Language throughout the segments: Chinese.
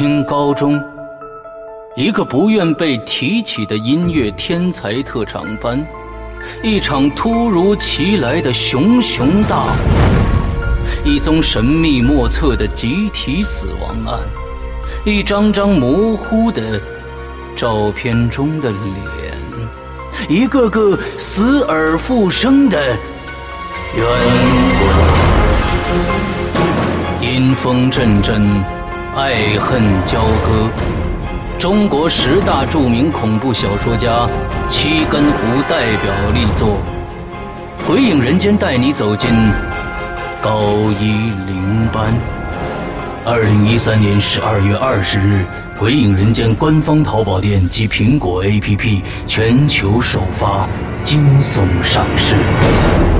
新高中，一个不愿被提起的音乐天才特长班，一场突如其来的熊熊大火，一宗神秘莫测的集体死亡案，一张张模糊的照片中的脸，一个个死而复生的冤魂。阴风阵阵，爱恨交割。中国十大著名恐怖小说家七根胡代表力作《鬼影人间》，带你走进高一零班。二零一三年十二月二十日，《鬼影人间》官方淘宝店及苹果 APP 全球首发惊悚上市。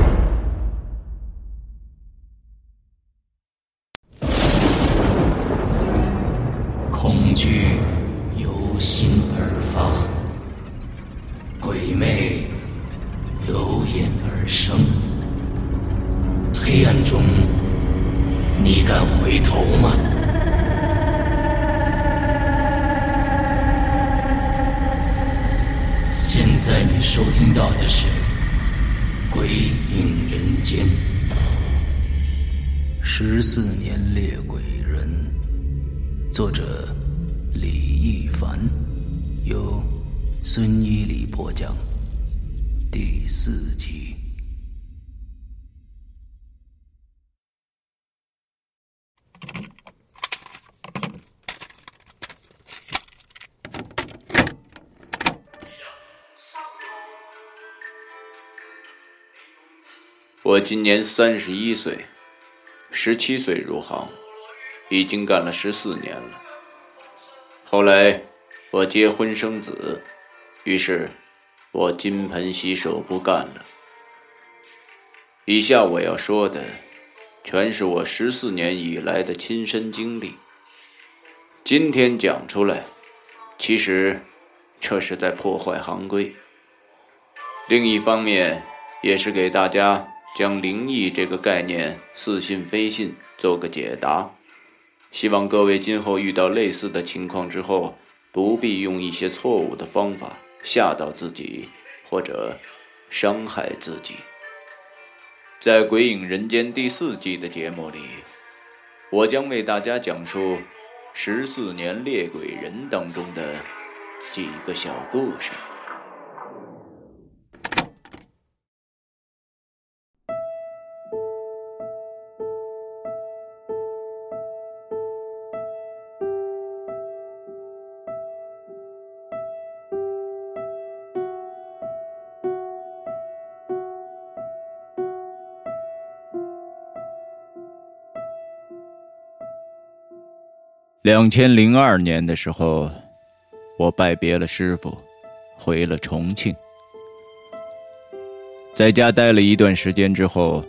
十四年猎鬼人，作者李一凡，由孙一礼播讲，第四集。我今年三十一岁，十七岁入行，已经干了十四年了。后来我结婚生子，于是我金盆洗手不干了。以下我要说的，全是我十四年以来的亲身经历。今天讲出来，其实这是在破坏行规。另一方面，也是给大家。将灵异这个概念似信非信做个解答，希望各位今后遇到类似的情况之后，不必用一些错误的方法吓到自己或者伤害自己。在《鬼影人间》第四季的节目里，我将为大家讲述十四年猎鬼人当中的几个小故事。两千零二年的时候，我拜别了师傅，回了重庆。在家待了一段时间之后，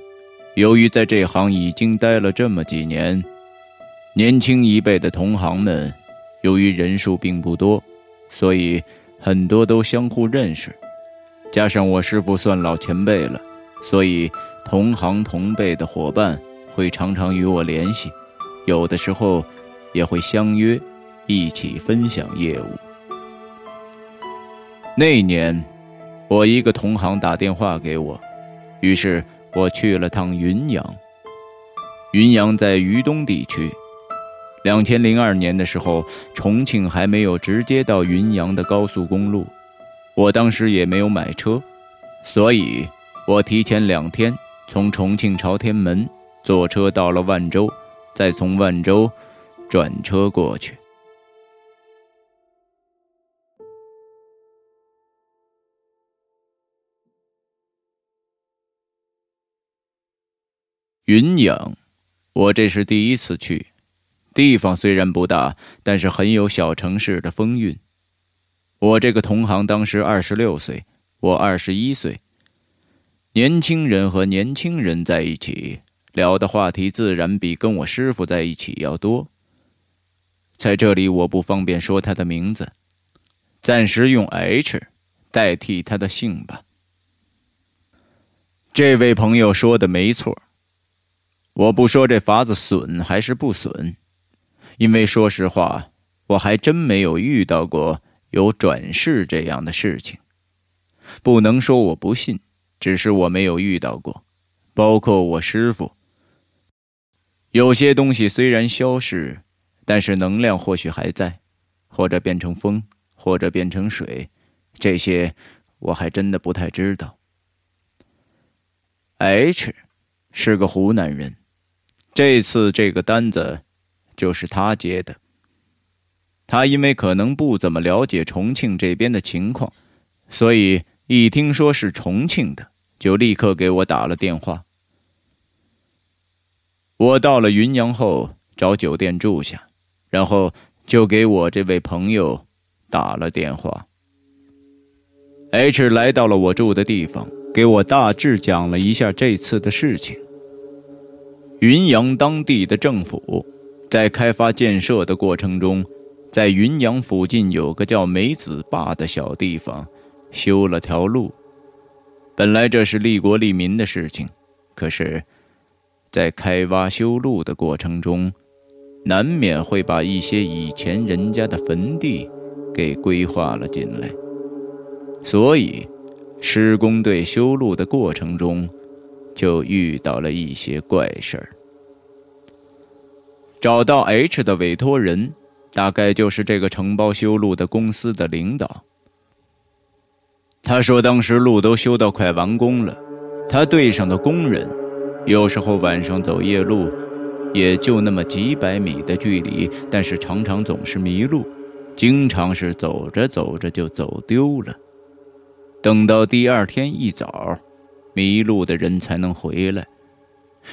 由于在这行已经待了这么几年，年轻一辈的同行们，由于人数并不多，所以很多都相互认识。加上我师傅算老前辈了，所以同行同辈的伙伴会常常与我联系，有的时候。也会相约一起分享业务。那年，我一个同行打电话给我，于是我去了趟云阳。云阳在渝东地区。两千零二年的时候，重庆还没有直接到云阳的高速公路，我当时也没有买车，所以我提前两天从重庆朝天门坐车到了万州，再从万州。转车过去。云阳，我这是第一次去。地方虽然不大，但是很有小城市的风韵。我这个同行当时二十六岁，我二十一岁。年轻人和年轻人在一起聊的话题，自然比跟我师傅在一起要多。在这里，我不方便说他的名字，暂时用 H 代替他的姓吧。这位朋友说的没错，我不说这法子损还是不损，因为说实话，我还真没有遇到过有转世这样的事情。不能说我不信，只是我没有遇到过。包括我师傅，有些东西虽然消逝，但是能量或许还在，或者变成风，或者变成水，这些我还真的不太知道。H 是个湖南人，这次这个单子就是他接的。他因为可能不怎么了解重庆这边的情况，所以一听说是重庆的。就立刻给我打了电话。我到了云阳后，找酒店住下，然后就给我这位朋友打了电话。H 来到了我住的地方，给我大致讲了一下这次的事情。云阳当地的政府在开发建设的过程中，在云阳附近有个叫梅子坝的小地方，修了条路。本来这是利国利民的事情，可是，在开挖修路的过程中，难免会把一些以前人家的坟地给规划了进来，所以，施工队修路的过程中，就遇到了一些怪事儿。找到 H 的委托人，大概就是这个承包修路的公司的领导。他说：“当时路都修到快完工了，他队上的工人，有时候晚上走夜路，也就那么几百米的距离，但是常常总是迷路，经常是走着走着就走丢了。等到第二天一早，迷路的人才能回来。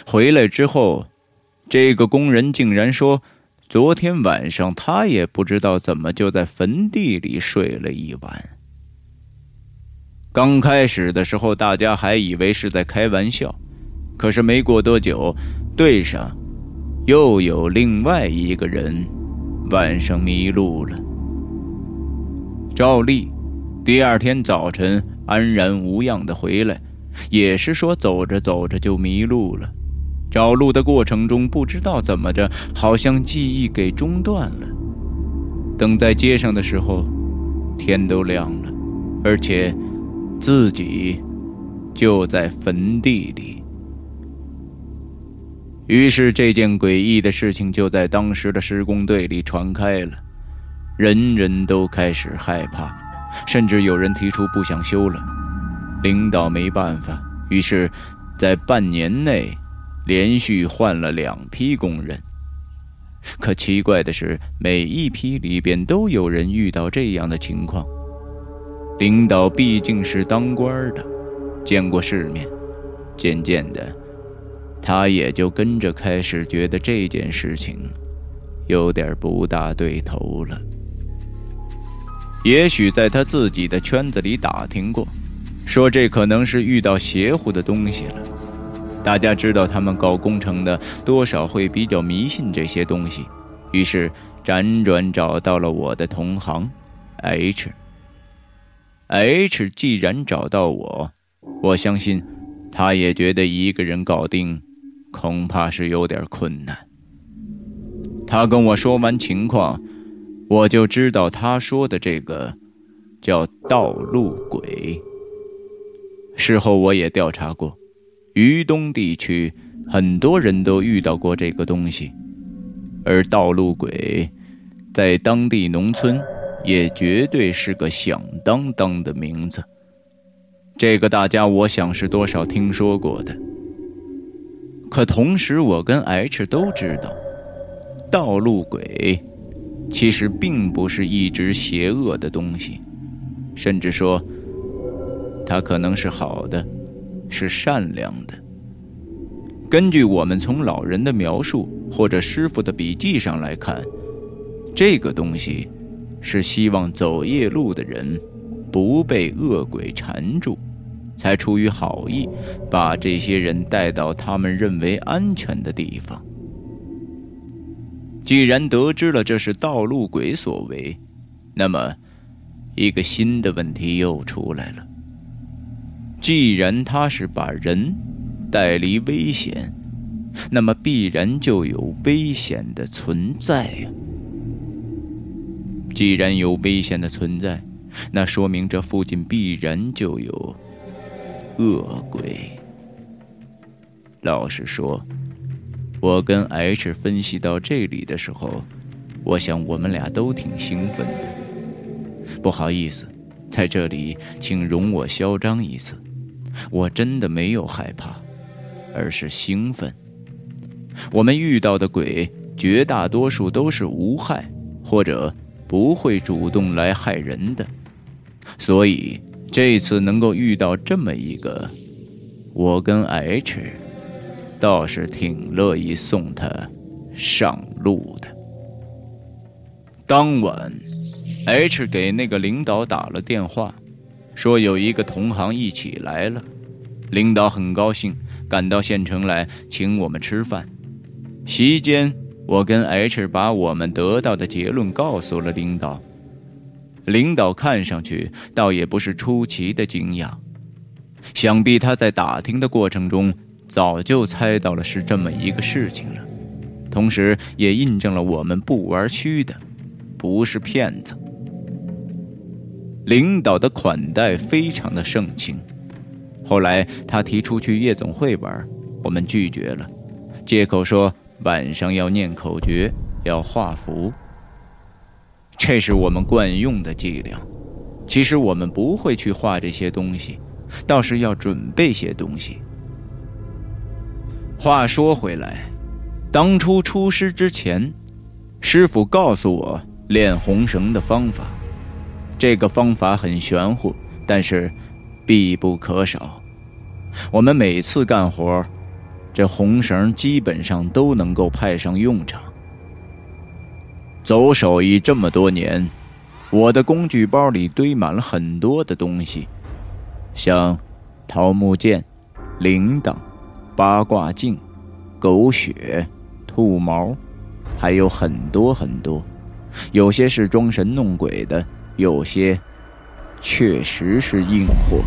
回来之后，这个工人竟然说，昨天晚上他也不知道怎么就在坟地里睡了一晚。”刚开始的时候，大家还以为是在开玩笑，可是没过多久，队上又有另外一个人晚上迷路了。赵丽第二天早晨安然无恙的回来，也是说走着走着就迷路了。找路的过程中，不知道怎么着，好像记忆给中断了。等在街上的时候，天都亮了，而且。自己就在坟地里，于是这件诡异的事情就在当时的施工队里传开了，人人都开始害怕，甚至有人提出不想修了。领导没办法，于是，在半年内连续换了两批工人。可奇怪的是，每一批里边都有人遇到这样的情况。领导毕竟是当官的，见过世面，渐渐的，他也就跟着开始觉得这件事情有点不大对头了。也许在他自己的圈子里打听过，说这可能是遇到邪乎的东西了。大家知道他们搞工程的多少会比较迷信这些东西，于是辗转找到了我的同行 H。H 既然找到我，我相信，他也觉得一个人搞定，恐怕是有点困难。他跟我说完情况，我就知道他说的这个叫道路鬼。事后我也调查过，渝东地区很多人都遇到过这个东西，而道路鬼在当地农村。也绝对是个响当当的名字。这个大家我想是多少听说过的。可同时，我跟 H 都知道，道路鬼其实并不是一直邪恶的东西，甚至说，它可能是好的，是善良的。根据我们从老人的描述或者师傅的笔记上来看，这个东西。是希望走夜路的人不被恶鬼缠住，才出于好意把这些人带到他们认为安全的地方。既然得知了这是道路鬼所为，那么一个新的问题又出来了：既然他是把人带离危险，那么必然就有危险的存在呀。既然有危险的存在，那说明这附近必然就有恶鬼。老实说，我跟 H 分析到这里的时候，我想我们俩都挺兴奋的。不好意思，在这里请容我嚣张一次，我真的没有害怕，而是兴奋。我们遇到的鬼绝大多数都是无害，或者不会主动来害人的，所以这次能够遇到这么一个，我跟 H 倒是挺乐意送他上路的。当晚，H 给那个领导打了电话，说有一个同行一起来了，领导很高兴，赶到县城来请我们吃饭。席间，我跟 H 把我们得到的结论告诉了领导。领导看上去倒也不是出奇的惊讶，想必他在打听的过程中早就猜到了是这么一个事情了，同时也印证了我们不玩虚的，不是骗子。领导的款待非常的盛情，后来他提出去夜总会玩，我们拒绝了，借口说。晚上要念口诀，要画符，这是我们惯用的伎俩。其实我们不会去画这些东西，倒是要准备些东西。话说回来，当初出师之前，师傅告诉我练红绳的方法。这个方法很玄乎，但是必不可少。我们每次干活。这红绳基本上都能够派上用场。走手艺这么多年，我的工具包里堆满了很多的东西，像桃木剑、铃铛、八卦镜、狗血、兔毛，还有很多很多。有些是装神弄鬼的，有些确实是硬货。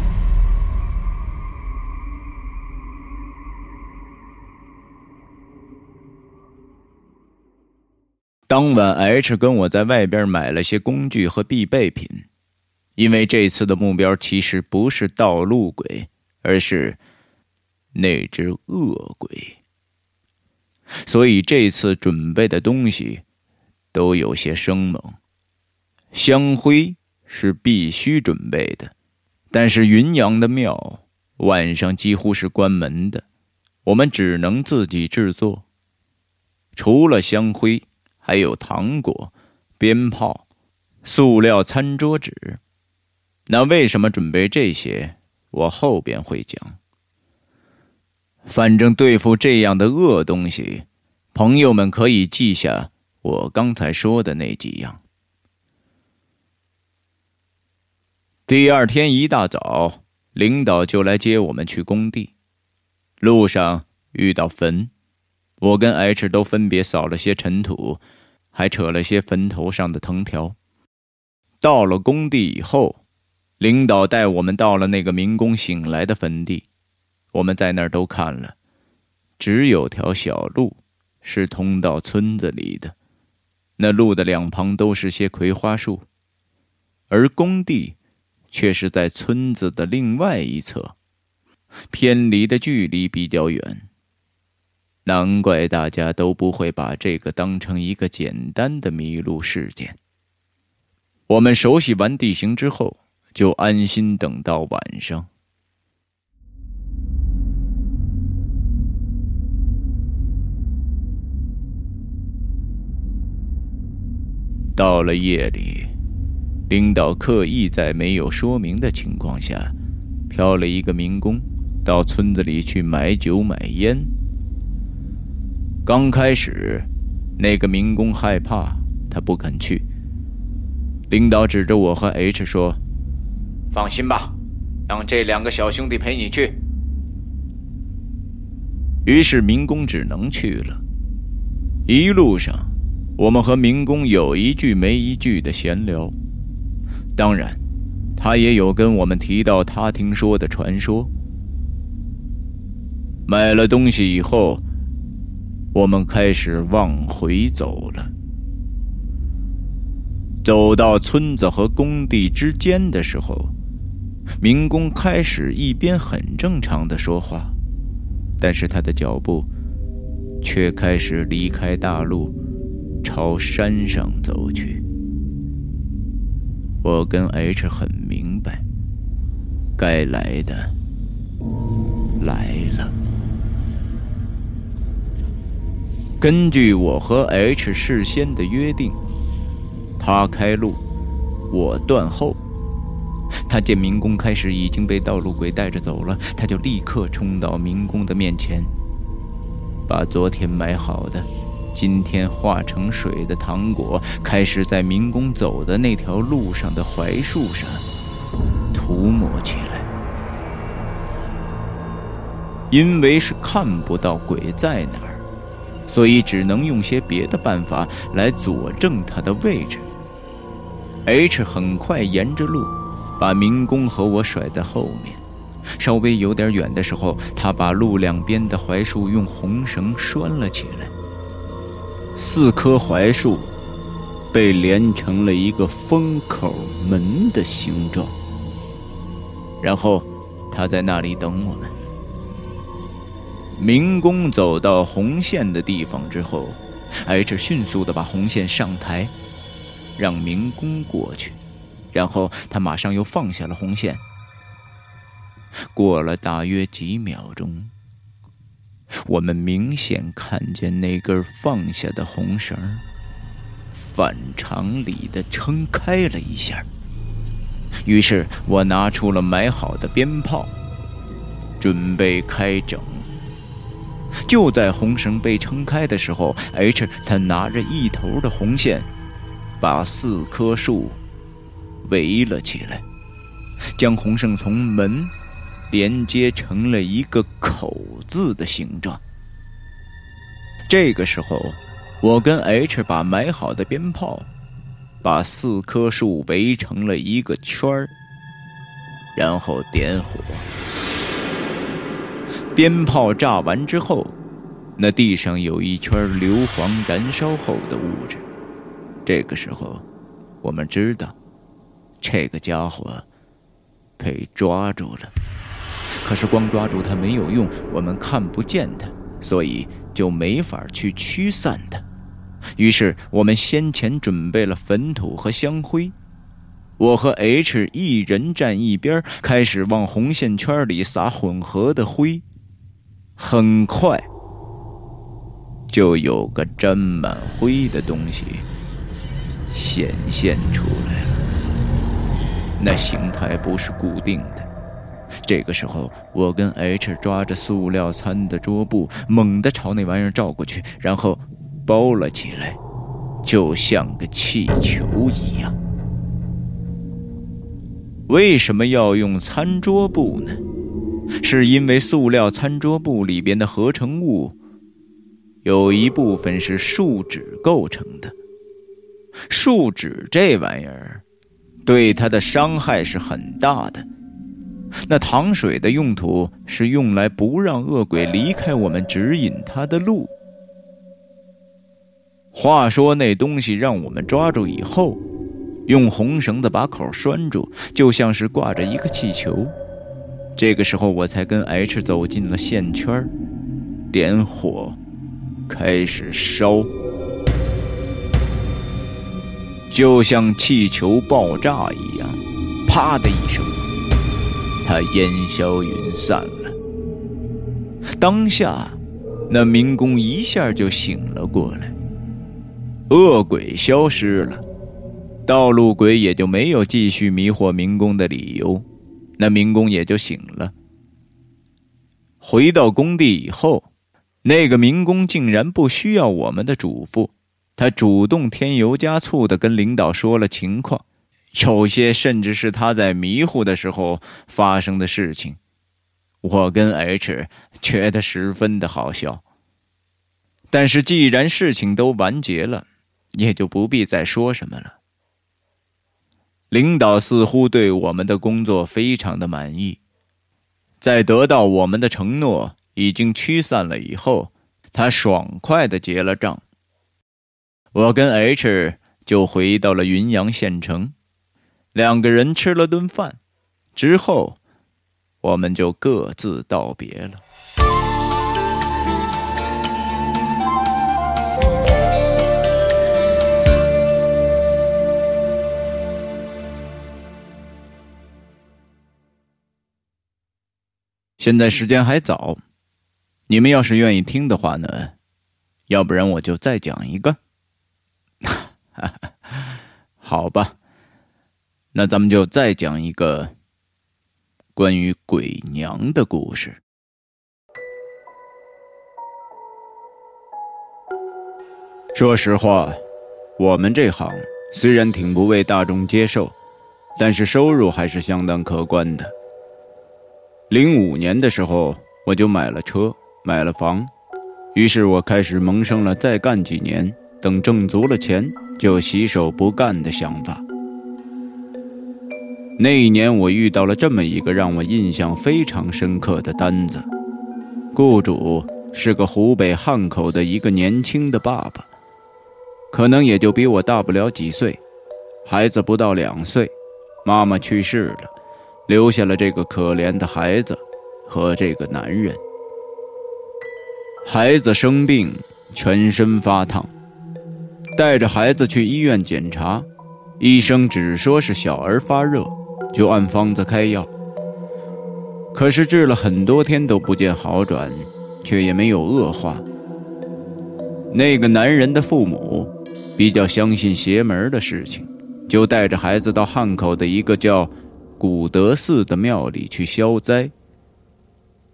当晚，H 跟我在外边买了些工具和必备品，因为这次的目标其实不是道路鬼，而是那只恶鬼，所以这次准备的东西都有些生猛。香灰是必须准备的，但是云阳的庙晚上几乎是关门的，我们只能自己制作。除了香灰。还有糖果、鞭炮、塑料餐桌纸。那为什么准备这些？我后边会讲。反正对付这样的恶东西，朋友们可以记下我刚才说的那几样。第二天一大早，领导就来接我们去工地。路上遇到坟，我跟 H 都分别扫了些尘土。还扯了些坟头上的藤条。到了工地以后，领导带我们到了那个民工醒来的坟地。我们在那儿都看了，只有条小路是通到村子里的。那路的两旁都是些葵花树，而工地却是在村子的另外一侧，偏离的距离比较远。难怪大家都不会把这个当成一个简单的迷路事件。我们熟悉完地形之后，就安心等到晚上。到了夜里，领导刻意在没有说明的情况下，挑了一个民工到村子里去买酒买烟。刚开始，那个民工害怕，他不肯去。领导指着我和 H 说：“放心吧，让这两个小兄弟陪你去。”于是民工只能去了。一路上，我们和民工有一句没一句的闲聊。当然，他也有跟我们提到他听说的传说。买了东西以后。我们开始往回走了。走到村子和工地之间的时候，民工开始一边很正常的说话，但是他的脚步却开始离开大路，朝山上走去。我跟 H 很明白，该来的来根据我和 H 事先的约定。他开路，我断后。他见民工开始已经被道路鬼带着走了，他就立刻冲到民工的面前，把昨天买好的、今天化成水的糖果，开始在民工走的那条路上的槐树上涂抹起来。因为是看不到鬼在哪儿，所以只能用些别的办法来佐证他的位置。H 很快沿着路，把民工和我甩在后面。稍微有点远的时候，他把路两边的槐树用红绳拴了起来。四棵槐树被连成了一个封口门的形状。然后他在那里等我们。民工走到红线的地方之后，H 迅速的把红线上抬。让民工过去，然后他马上又放下了红线。过了大约几秒钟，我们明显看见那根放下的红绳反常理的撑开了一下。于是我拿出了买好的鞭炮，准备开整。就在红绳被撑开的时候，H 他拿着一头的红线。把四棵树围了起来，将红绳从门连接成了一个口字的形状。这个时候，我跟 H 把买好的鞭炮把四棵树围成了一个圈儿，然后点火。鞭炮炸完之后，那地上有一圈硫磺燃烧后的物质。这个时候，我们知道，这个家伙被抓住了。可是光抓住他没有用，我们看不见他，所以就没法去驱散他。于是我们先前准备了坟土和香灰，我和 H 一人站一边，开始往红线圈里撒混合的灰。很快，就有个沾满灰的东西。显现出来了，那形态不是固定的。这个时候，我跟 H 抓着塑料餐的桌布，猛地朝那玩意儿照过去，然后包了起来，就像个气球一样。为什么要用餐桌布呢？是因为塑料餐桌布里边的合成物有一部分是树脂构成的。树脂这玩意儿，对它的伤害是很大的。那糖水的用途是用来不让恶鬼离开我们，指引他的路。话说那东西让我们抓住以后，用红绳子把口拴住，就像是挂着一个气球。这个时候，我才跟 H 走进了线圈，点火，开始烧。就像气球爆炸一样，啪的一声，它烟消云散了。当下，那民工一下就醒了过来，恶鬼消失了，道路鬼也就没有继续迷惑民工的理由，那民工也就醒了。回到工地以后，那个民工竟然不需要我们的嘱咐。他主动添油加醋的跟领导说了情况，有些甚至是他在迷糊的时候发生的事情。我跟 H 觉得十分的好笑。但是既然事情都完结了，也就不必再说什么了。领导似乎对我们的工作非常的满意，在得到我们的承诺已经驱散了以后，他爽快的结了账。我跟 H 就回到了云阳县城。两个人吃了顿饭之后，我们就各自道别了。现在时间还早，你们要是愿意听的话呢，要不然我就再讲一个。好吧，那咱们就再讲一个关于鬼娘的故事。说实话，我们这行虽然挺不为大众接受，但是收入还是相当可观的。零五年的时候，我就买了车，买了房，于是我开始萌生了再干几年，等挣足了钱就洗手不干的想法。那一年，我遇到了这么一个让我印象非常深刻的单子，雇主是个湖北汉口的一个年轻的爸爸，可能也就比我大不了几岁，孩子不到两岁，妈妈去世了。留下了这个可怜的孩子和这个男人。孩子生病，全身发烫，带着孩子去医院检查，医生只说是小儿发热，就按方子开药。可是治了很多天都不见好转，却也没有恶化。那个男人的父母比较相信邪门的事情，就带着孩子到汉口的一个叫……古德寺的庙里去消灾。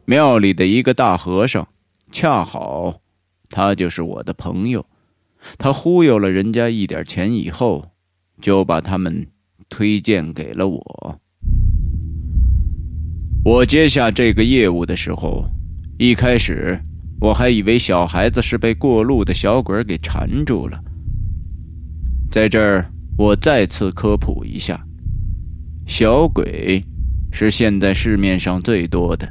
庙里的一个大和尚，恰好他就是我的朋友，他忽悠了人家一点钱以后，就把他们推荐给了我。我接下这个业务的时候，一开始我还以为小孩子是被过路的小鬼给缠住了。在这儿，我再次科普一下。小鬼是现在市面上最多的，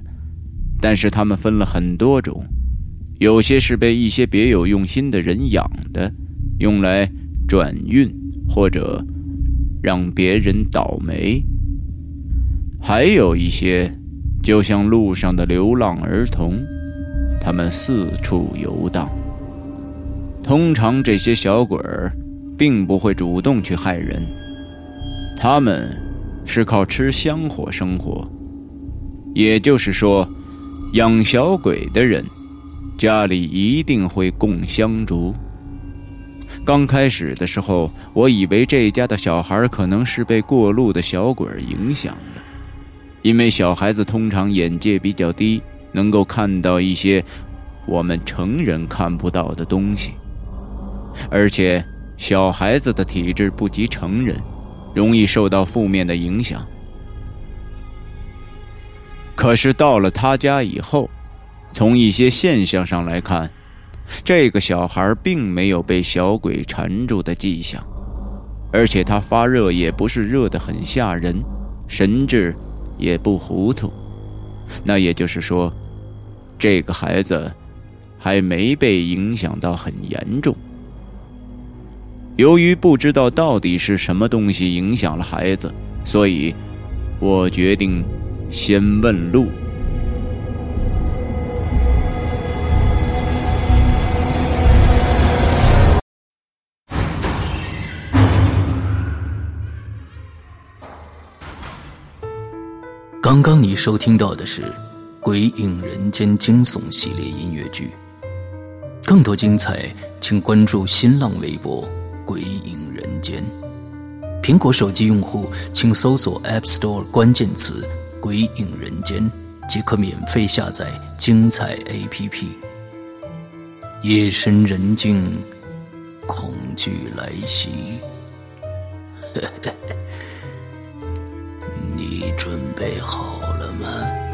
但是他们分了很多种，有些是被一些别有用心的人养的，用来转运或者让别人倒霉；还有一些就像路上的流浪儿童，他们四处游荡。通常这些小鬼儿并不会主动去害人，他们。是靠吃香火生活，也就是说，养小鬼的人家里一定会供香烛。刚开始的时候，我以为这家的小孩可能是被过路的小鬼影响的，因为小孩子通常眼界比较低，能够看到一些我们成人看不到的东西，而且小孩子的体质不及成人。容易受到负面的影响。可是到了他家以后，从一些现象上来看，这个小孩并没有被小鬼缠住的迹象，而且他发热也不是热得很吓人，神志也不糊涂。那也就是说，这个孩子还没被影响到很严重。由于不知道到底是什么东西影响了孩子，所以我决定先问路。刚刚你收听到的是《鬼影人间》惊悚系列音乐剧，更多精彩，请关注新浪微博。鬼影人间，苹果手机用户请搜索 App Store 关键词“鬼影人间”，即可免费下载精彩 APP。夜深人静，恐惧来袭，你准备好了吗？